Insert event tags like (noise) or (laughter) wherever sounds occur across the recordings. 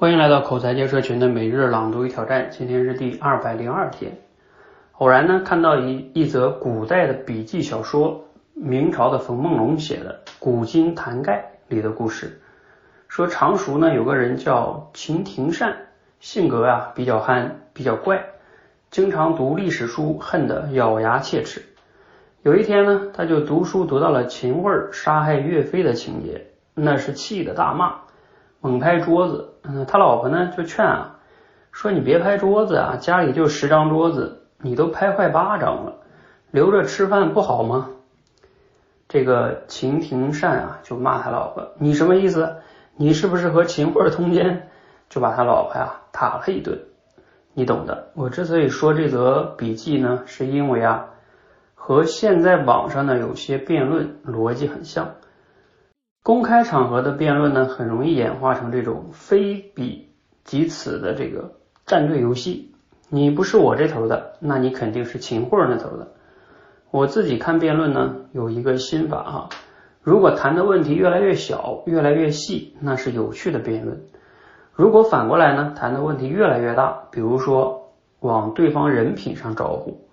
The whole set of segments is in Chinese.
欢迎来到口才界社群的每日朗读与挑战，今天是第二百零二天。偶然呢看到一一则古代的笔记小说，明朝的冯梦龙写的《古今谈概》里的故事，说常熟呢有个人叫秦廷善，性格啊比较憨，比较怪，经常读历史书，恨得咬牙切齿。有一天呢，他就读书读到了秦桧杀害岳飞的情节，那是气得大骂。猛拍桌子，嗯，他老婆呢就劝啊，说你别拍桌子啊，家里就十张桌子，你都拍坏八张了，留着吃饭不好吗？这个秦廷善啊就骂他老婆，你什么意思？你是不是和秦桧通奸？就把他老婆呀打了一顿，你懂的。我之所以说这则笔记呢，是因为啊，和现在网上的有些辩论逻辑很像。公开场合的辩论呢，很容易演化成这种非彼即此的这个战队游戏。你不是我这头的，那你肯定是秦桧那头的。我自己看辩论呢，有一个心法哈，如果谈的问题越来越小、越来越细，那是有趣的辩论；如果反过来呢，谈的问题越来越大，比如说往对方人品上招呼，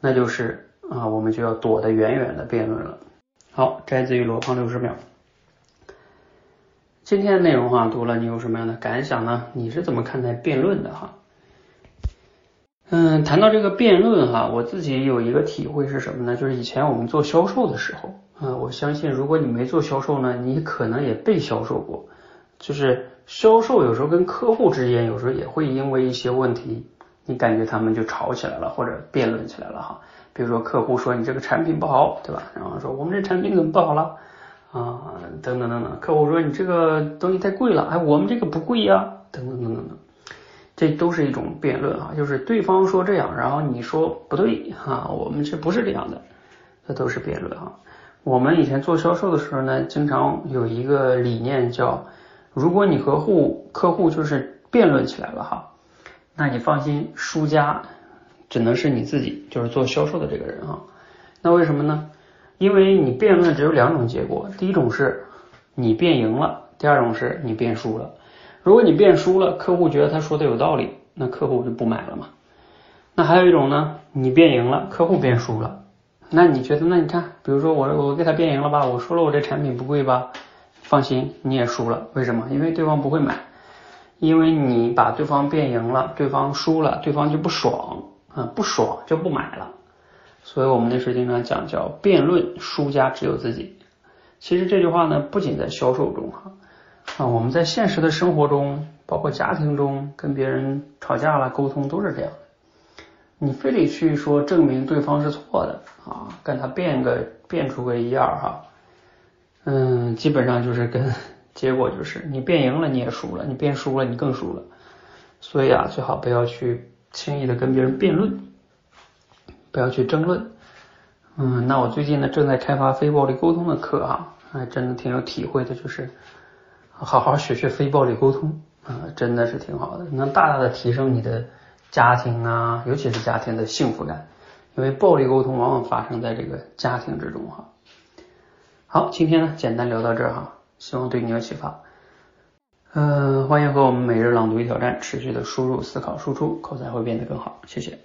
那就是啊，我们就要躲得远远的辩论了。好，摘自于罗胖六十秒。今天的内容哈，读了你有什么样的感想呢？你是怎么看待辩论的哈？嗯，谈到这个辩论哈，我自己有一个体会是什么呢？就是以前我们做销售的时候，啊，我相信如果你没做销售呢，你可能也被销售过。就是销售有时候跟客户之间，有时候也会因为一些问题，你感觉他们就吵起来了，或者辩论起来了哈。比如说客户说你这个产品不好，对吧？然后说我们这产品怎么不好了？啊，等等等等，客户说你这个东西太贵了，哎，我们这个不贵呀，等等等等等，这都是一种辩论啊，就是对方说这样，然后你说不对哈，我们这不是这样的，这都是辩论哈。我们以前做销售的时候呢，经常有一个理念叫，如果你和户客户就是辩论起来了哈，那你放心，输家只能是你自己，就是做销售的这个人哈。那为什么呢？因为你辩论只有两种结果，第一种是你辩赢了，第二种是你辩输了。如果你辩输了，客户觉得他说的有道理，那客户就不买了嘛。那还有一种呢，你辩赢了，客户辩输了，那你觉得那你看，比如说我我给他辩赢了吧，我说了我这产品不贵吧，放心你也输了，为什么？因为对方不会买，因为你把对方辩赢了，对方输了，对方就不爽啊，不爽就不买了。所以我们那时经常讲叫辩论输家只有自己。其实这句话呢，不仅在销售中哈啊，我们在现实的生活中，包括家庭中跟别人吵架了沟通都是这样的。你非得去说证明对方是错的啊，跟他辩个辩出个一二哈，嗯，基本上就是跟 (laughs) 结果就是你辩赢了你也输了，你辩输了你更输了。所以啊，最好不要去轻易的跟别人辩论。不要去争论，嗯，那我最近呢正在开发非暴力沟通的课啊，还真的挺有体会的，就是好好学学非暴力沟通啊，真的是挺好的，能大大的提升你的家庭啊，尤其是家庭的幸福感，因为暴力沟通往往发生在这个家庭之中哈。好，今天呢简单聊到这儿哈，希望对你有启发。嗯，欢迎和我们每日朗读一挑战持续的输入、思考、输出，口才会变得更好，谢谢。